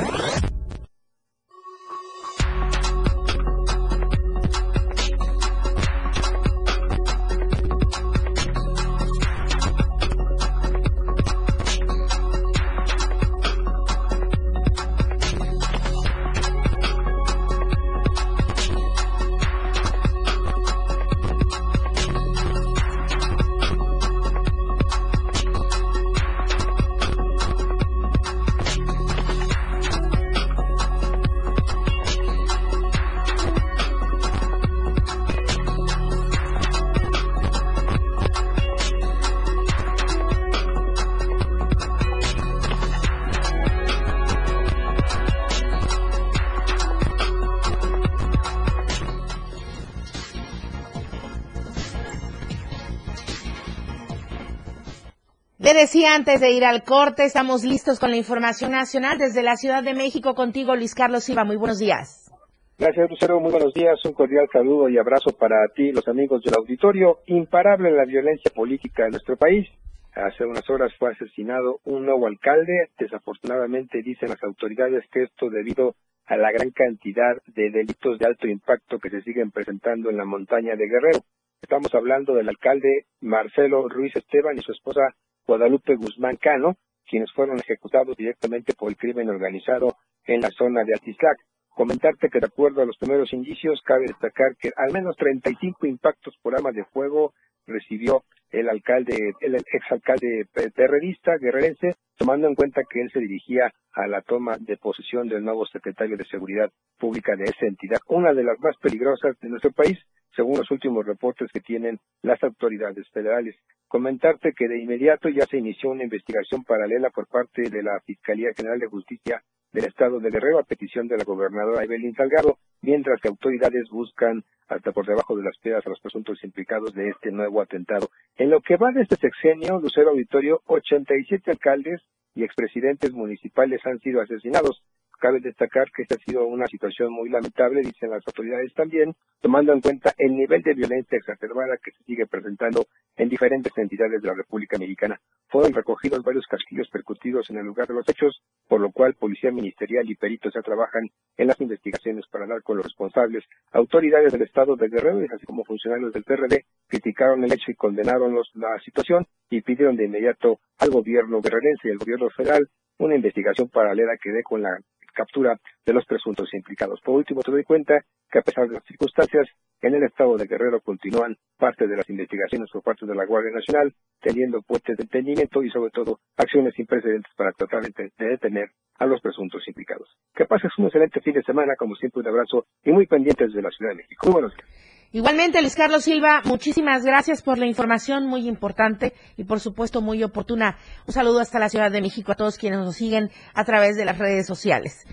[SPEAKER 1] Decía antes de ir al corte, estamos listos con la información nacional desde la Ciudad de México contigo, Luis Carlos Silva. Muy buenos días.
[SPEAKER 28] Gracias, Lucero. Muy buenos días. Un cordial saludo y abrazo para ti, los amigos del auditorio. Imparable la violencia política en nuestro país. Hace unas horas fue asesinado un nuevo alcalde. Desafortunadamente dicen las autoridades que esto debido a la gran cantidad de delitos de alto impacto que se siguen presentando en la montaña de Guerrero. Estamos hablando del alcalde Marcelo Ruiz Esteban y su esposa Guadalupe Guzmán Cano, quienes fueron ejecutados directamente por el crimen organizado en la zona de Atislac. Comentarte que de acuerdo a los primeros indicios, cabe destacar que al menos 35 impactos por arma de fuego recibió el alcalde, el exalcalde perredista guerrerense, tomando en cuenta que él se dirigía a la toma de posesión del nuevo secretario de Seguridad Pública de esa entidad, una de las más peligrosas de nuestro país, según los últimos reportes que tienen las autoridades federales. Comentarte que de inmediato ya se inició una investigación paralela por parte de la Fiscalía General de Justicia del Estado de Guerrero a petición de la gobernadora Evelyn Salgado, mientras que autoridades buscan hasta por debajo de las piedras a los presuntos implicados de este nuevo atentado. En lo que va de este sexenio, Lucero Auditorio, 87 alcaldes y expresidentes municipales han sido asesinados. Cabe destacar que esta ha sido una situación muy lamentable, dicen las autoridades también, tomando en cuenta el nivel de violencia exacerbada que se sigue presentando en diferentes entidades de la República Mexicana. Fueron recogidos varios casquillos percutidos en el lugar de los hechos, por lo cual Policía Ministerial y peritos ya trabajan en las investigaciones para dar con los responsables. Autoridades del Estado de Guerrero, así como funcionarios del PRD, criticaron el hecho y condenaron la situación y pidieron de inmediato al gobierno guerrerense y al gobierno federal una investigación paralela que dé con la captura de los presuntos implicados. Por último, se doy cuenta que a pesar de las circunstancias, en el estado de Guerrero continúan parte de las investigaciones por parte de la Guardia Nacional, teniendo puentes de entendimiento y sobre todo acciones sin precedentes para tratar de detener a los presuntos implicados. Que pases un excelente fin de semana, como siempre un abrazo y muy pendientes de la Ciudad de México. Buenos días.
[SPEAKER 1] Igualmente, Luis Carlos Silva, muchísimas gracias por la información muy importante y por supuesto muy oportuna. Un saludo hasta la Ciudad de México a todos quienes nos siguen a través de las redes sociales.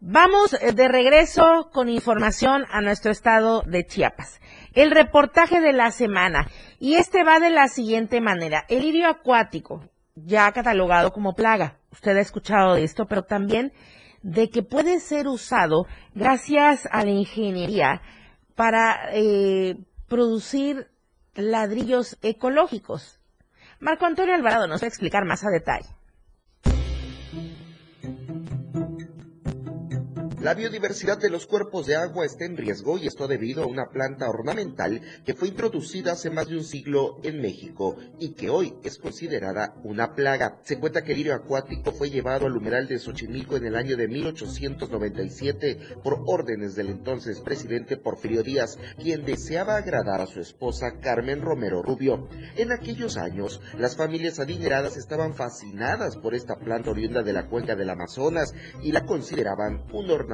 [SPEAKER 1] Vamos eh, de regreso con información a nuestro estado de Chiapas. El reportaje de la semana. Y este va de la siguiente manera. El lirio acuático, ya catalogado como plaga. Usted ha escuchado de esto, pero también de que puede ser usado gracias a la ingeniería para eh, producir ladrillos ecológicos. Marco Antonio Alvarado nos va a explicar más a detalle.
[SPEAKER 14] La biodiversidad de los cuerpos de agua está en riesgo y esto debido a una planta ornamental que fue introducida hace más de un siglo en México y que hoy es considerada una plaga. Se cuenta que el lirio acuático fue llevado al humedal de Xochimilco en el año de 1897 por órdenes del entonces presidente Porfirio Díaz, quien deseaba agradar a su esposa Carmen Romero Rubio. En aquellos años, las familias adineradas estaban fascinadas por esta planta oriunda de la cuenca del Amazonas y la consideraban un ornamento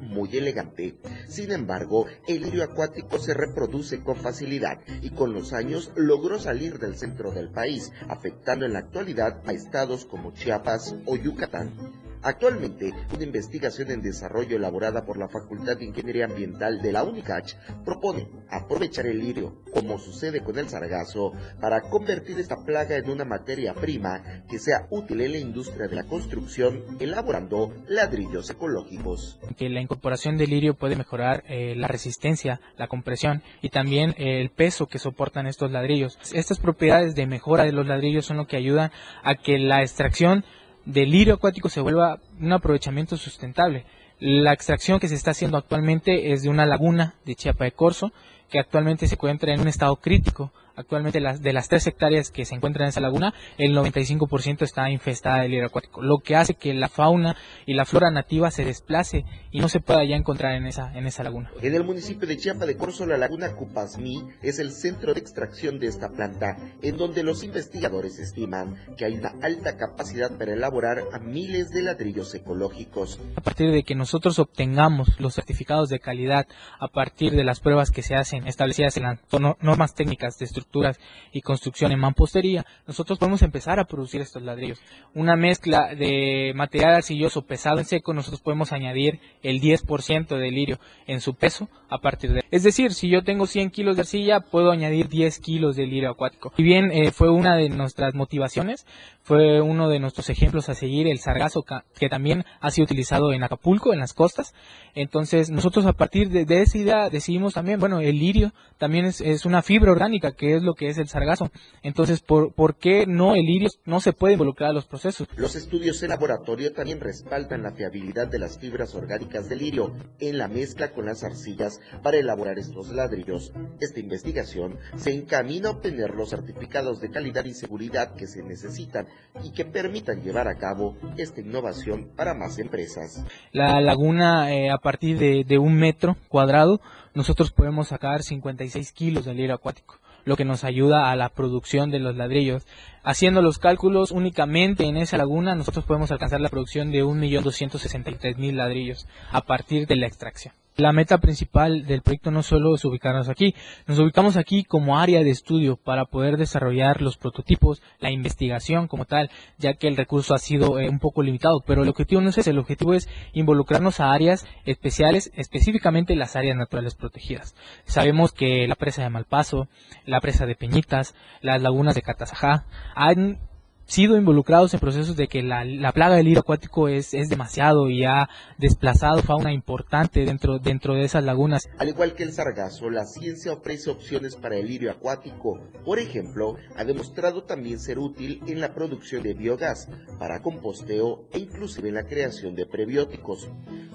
[SPEAKER 14] muy elegante. Sin embargo, el lirio acuático se reproduce con facilidad y con los años logró salir del centro del país, afectando en la actualidad a estados como Chiapas o Yucatán. Actualmente, una investigación en desarrollo elaborada por la Facultad de Ingeniería Ambiental de la UNICACH propone aprovechar el lirio, como sucede con el sargazo, para convertir esta plaga en una materia prima que sea útil en la industria de la construcción, elaborando ladrillos ecológicos.
[SPEAKER 29] Que la incorporación del lirio puede mejorar eh, la resistencia, la compresión y también eh, el peso que soportan estos ladrillos. Estas propiedades de mejora de los ladrillos son lo que ayudan a que la extracción del lirio acuático se vuelva un aprovechamiento sustentable. La extracción que se está haciendo actualmente es de una laguna de Chiapa de Corzo, que actualmente se encuentra en un estado crítico Actualmente las, de las tres hectáreas que se encuentran en esa laguna, el 95% está infestada de lirio acuático, lo que hace que la fauna y la flora nativa se desplace y no se pueda ya encontrar en esa, en esa laguna.
[SPEAKER 14] En el municipio de Chiapa de Corzo, la laguna Cupasmí es el centro de extracción de esta planta, en donde los investigadores estiman que hay una alta capacidad para elaborar a miles de ladrillos ecológicos.
[SPEAKER 29] A partir de que nosotros obtengamos los certificados de calidad, a partir de las pruebas que se hacen establecidas en las normas técnicas de estructura, estructuras y construcción en mampostería, nosotros podemos empezar a producir estos ladrillos. Una mezcla de material arcilloso pesado en seco, nosotros podemos añadir el 10% de lirio en su peso a partir de... Es decir, si yo tengo 100 kilos de arcilla, puedo añadir 10 kilos de lirio acuático. Y bien, eh, fue una de nuestras motivaciones, fue uno de nuestros ejemplos a seguir, el sargazo, que también ha sido utilizado en Acapulco, en las costas. Entonces, nosotros a partir de, esa idea decidimos también, bueno, el lirio también es, es una fibra orgánica que es lo que es el sargazo. Entonces, ¿por, ¿por qué no el iris no se puede involucrar a los procesos?
[SPEAKER 14] Los estudios en laboratorio también respaldan la fiabilidad de las fibras orgánicas del lirio en la mezcla con las arcillas para elaborar estos ladrillos. Esta investigación se encamina a obtener los certificados de calidad y seguridad que se necesitan y que permitan llevar a cabo esta innovación para más empresas.
[SPEAKER 29] La laguna, eh, a partir de, de un metro cuadrado, nosotros podemos sacar 56 kilos de lirio acuático lo que nos ayuda a la producción de los ladrillos. Haciendo los cálculos únicamente en esa laguna, nosotros podemos alcanzar la producción de 1.263.000 ladrillos a partir de la extracción. La meta principal del proyecto no solo es ubicarnos aquí, nos ubicamos aquí como área de estudio para poder desarrollar los prototipos, la investigación como tal, ya que el recurso ha sido eh, un poco limitado, pero el objetivo no es ese, el objetivo es involucrarnos a áreas especiales, específicamente las áreas naturales protegidas. Sabemos que la presa de Malpaso, la presa de Peñitas, las lagunas de Catazajá han sido involucrados en procesos de que la, plaga del lirio acuático es, es, demasiado y ha desplazado fauna importante dentro, dentro de esas lagunas.
[SPEAKER 14] Al igual que el sargazo, la ciencia ofrece opciones para el lirio acuático. Por ejemplo, ha demostrado también ser útil en la producción de biogás, para composteo e inclusive en la creación de prebióticos.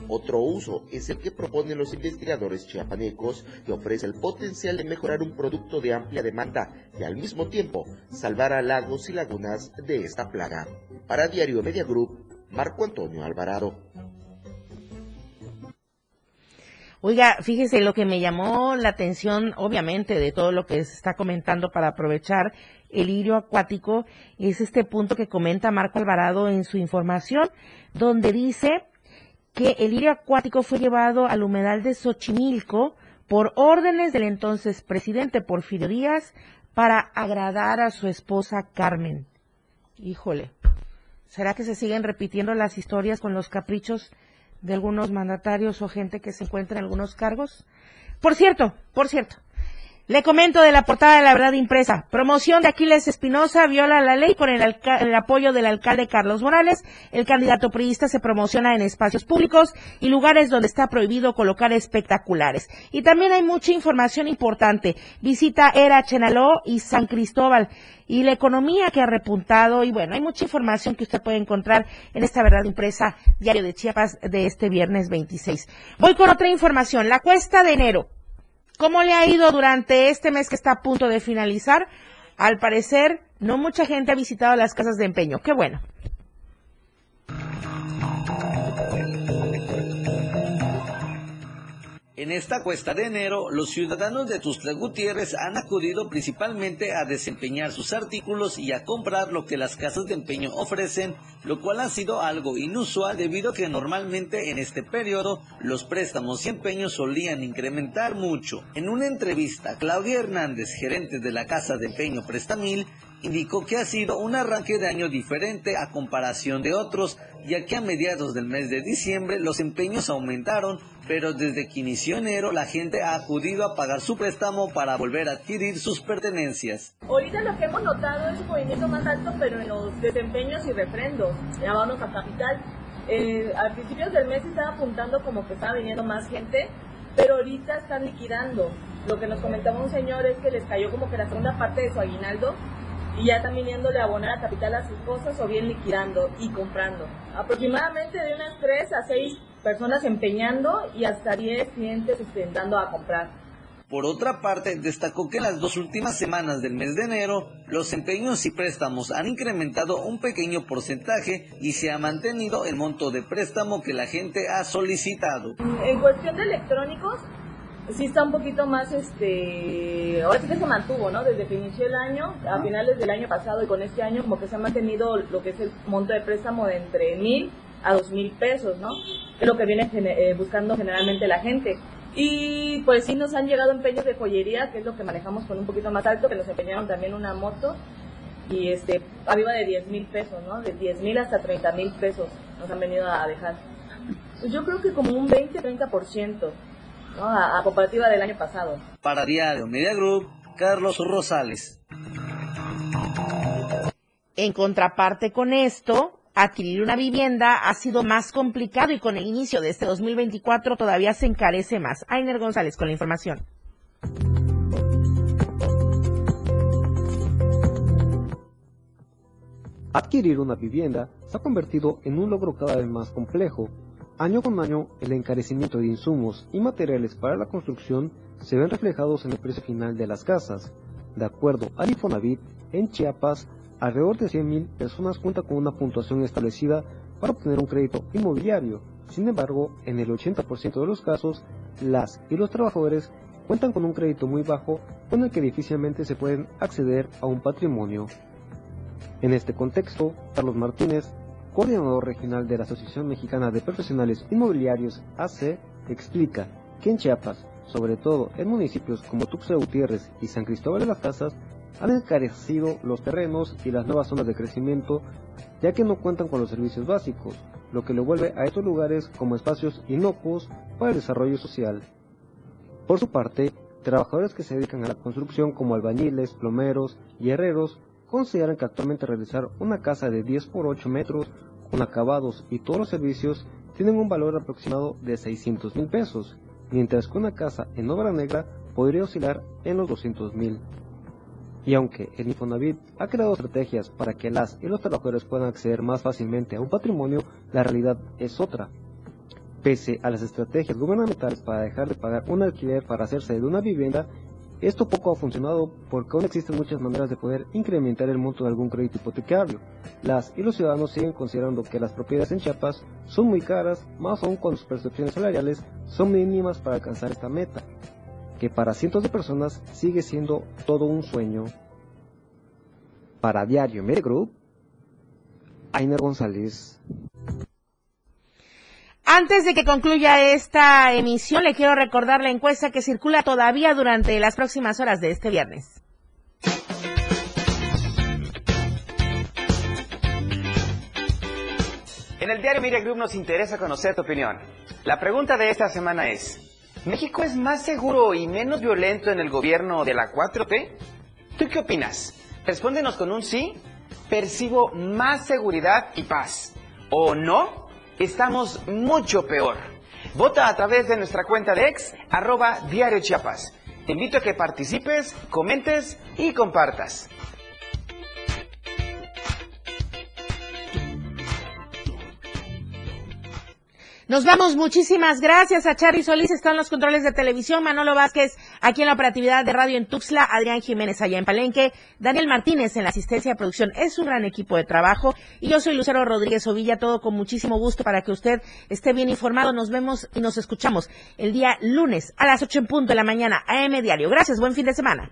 [SPEAKER 14] Otro uso es el que proponen los investigadores chiapanecos, que ofrece el potencial de mejorar un producto de amplia demanda y al mismo tiempo salvar a lagos y lagunas de esta plaga. Para Diario Media Group, Marco Antonio Alvarado.
[SPEAKER 1] Oiga, fíjese lo que me llamó la atención, obviamente, de todo lo que se está comentando para aprovechar el lirio acuático, es este punto que comenta Marco Alvarado en su información, donde dice que el lirio acuático fue llevado al humedal de Xochimilco por órdenes del entonces presidente Porfirio Díaz para agradar a su esposa Carmen. Híjole, ¿será que se siguen repitiendo las historias con los caprichos de algunos mandatarios o gente que se encuentra en algunos cargos? Por cierto, por cierto, le comento de la portada de la verdad impresa. Promoción de Aquiles Espinosa viola la ley con el, el, apoyo del alcalde Carlos Morales. El candidato priista se promociona en espacios públicos y lugares donde está prohibido colocar espectaculares. Y también hay mucha información importante. Visita Era Chenaló y San Cristóbal y la economía que ha repuntado. Y bueno, hay mucha información que usted puede encontrar en esta verdad impresa diario de Chiapas de este viernes 26. Voy con otra información. La cuesta de enero. ¿Cómo le ha ido durante este mes que está a punto de finalizar? Al parecer, no mucha gente ha visitado las casas de empeño. Qué bueno.
[SPEAKER 30] En esta cuesta de enero, los ciudadanos de Tuxtla Gutiérrez han acudido principalmente a desempeñar sus artículos y a comprar lo que las casas de empeño ofrecen, lo cual ha sido algo inusual debido a que normalmente en este periodo los préstamos y empeños solían incrementar mucho. En una entrevista, Claudia Hernández, gerente de la casa de empeño Prestamil, indicó que ha sido un arranque de año diferente a comparación de otros, ya que a mediados del mes de diciembre los empeños aumentaron, pero desde que inició enero la gente ha acudido a pagar su préstamo para volver a adquirir sus pertenencias.
[SPEAKER 31] Ahorita lo que hemos notado es un movimiento más alto, pero en los desempeños y refrendos, llamados a capital. Eh, a principios del mes estaba apuntando como que estaba viniendo más gente, pero ahorita están liquidando. Lo que nos comentaba un señor es que les cayó como que la segunda parte de su aguinaldo y ya están viniéndole a abonar a capital a sus cosas o bien liquidando y comprando. Aproximadamente de unas 3 a 6 personas empeñando y hasta 10 clientes intentando a comprar.
[SPEAKER 30] Por otra parte, destacó que en las dos últimas semanas del mes de enero, los empeños y préstamos han incrementado un pequeño porcentaje y se ha mantenido el monto de préstamo que la gente ha solicitado.
[SPEAKER 31] En cuestión de electrónicos, sí está un poquito más, este, ahora sí que se mantuvo, ¿no? Desde que inició el año, a finales del año pasado y con este año, como que se ha mantenido lo que es el monto de préstamo de entre mil a dos mil pesos, ¿no? Es lo que viene eh, buscando generalmente la gente. Y pues sí nos han llegado empeños de joyería, que es lo que manejamos con un poquito más alto, que nos empeñaron también una moto y este arriba de 10 mil pesos, ¿no? De 10 mil hasta 30 mil pesos nos han venido a dejar. Pues yo creo que como un 20-30%. ¿no? A, a, comparativa del año pasado.
[SPEAKER 30] Para Diario Media Group, Carlos Rosales.
[SPEAKER 1] En contraparte con esto, adquirir una vivienda ha sido más complicado y con el inicio de este 2024 todavía se encarece más. Ainer González con la información.
[SPEAKER 32] Adquirir una vivienda se ha convertido en un logro cada vez más complejo. Año con año, el encarecimiento de insumos y materiales para la construcción se ven reflejados en el precio final de las casas. De acuerdo al Infonavit, en Chiapas, alrededor de 100.000 personas cuentan con una puntuación establecida para obtener un crédito inmobiliario. Sin embargo, en el 80% de los casos, las y los trabajadores cuentan con un crédito muy bajo con el que difícilmente se pueden acceder a un patrimonio. En este contexto, Carlos Martínez, coordinador regional de la Asociación Mexicana de Profesionales Inmobiliarios AC, explica que en Chiapas, sobre todo en municipios como Tuxtla Gutiérrez y San Cristóbal de las Casas, han encarecido los terrenos y las nuevas zonas de crecimiento, ya que no cuentan con los servicios básicos, lo que lo vuelve a estos lugares como espacios inocuos para el desarrollo social. Por su parte, trabajadores que se dedican a la construcción como albañiles, plomeros y herreros consideran que actualmente realizar una casa de 10 por 8 metros con acabados y todos los servicios tienen un valor aproximado de 600 mil pesos, mientras que una casa en obra negra podría oscilar en los 200 mil. Y aunque el Infonavit ha creado estrategias para que las y los trabajadores puedan acceder más fácilmente a un patrimonio, la realidad es otra. Pese a las estrategias gubernamentales para dejar de pagar un alquiler para hacerse de una vivienda, Esto poco ha funcionado porque aún existen muchas maneras de poder incrementar el monto de algún crédito hipotecario. Las y los ciudadanos siguen considerando que las propiedades en Chiapas son muy caras, más aún cuando sus percepciones salariales son mínimas para alcanzar esta meta, que para cientos de personas sigue siendo todo un sueño. Para Diario Media Group, Ainer González.
[SPEAKER 1] Antes de que concluya esta emisión, le quiero recordar la encuesta que circula todavía durante las próximas horas de este viernes.
[SPEAKER 33] En el diario Media Group nos interesa conocer tu opinión. La pregunta de esta semana es, ¿México es más seguro y menos violento en el gobierno de la 4T? ¿Tú qué opinas? Respóndenos con un sí. Percibo más seguridad y paz. ¿O no? Estamos mucho peor. Vota a través de nuestra cuenta de ex, arroba Diario Chiapas. Te invito a que participes, comentes y compartas.
[SPEAKER 1] Nos vamos, muchísimas gracias a Charly Solís, están los controles de televisión, Manolo Vázquez aquí en la operatividad de radio en Tuxtla, Adrián Jiménez allá en Palenque, Daniel Martínez en la asistencia de producción, es un gran equipo de trabajo. Y yo soy Lucero Rodríguez Ovilla, todo con muchísimo gusto para que usted esté bien informado, nos vemos y nos escuchamos el día lunes a las 8 en punto de la mañana, AM Diario. Gracias, buen fin de semana.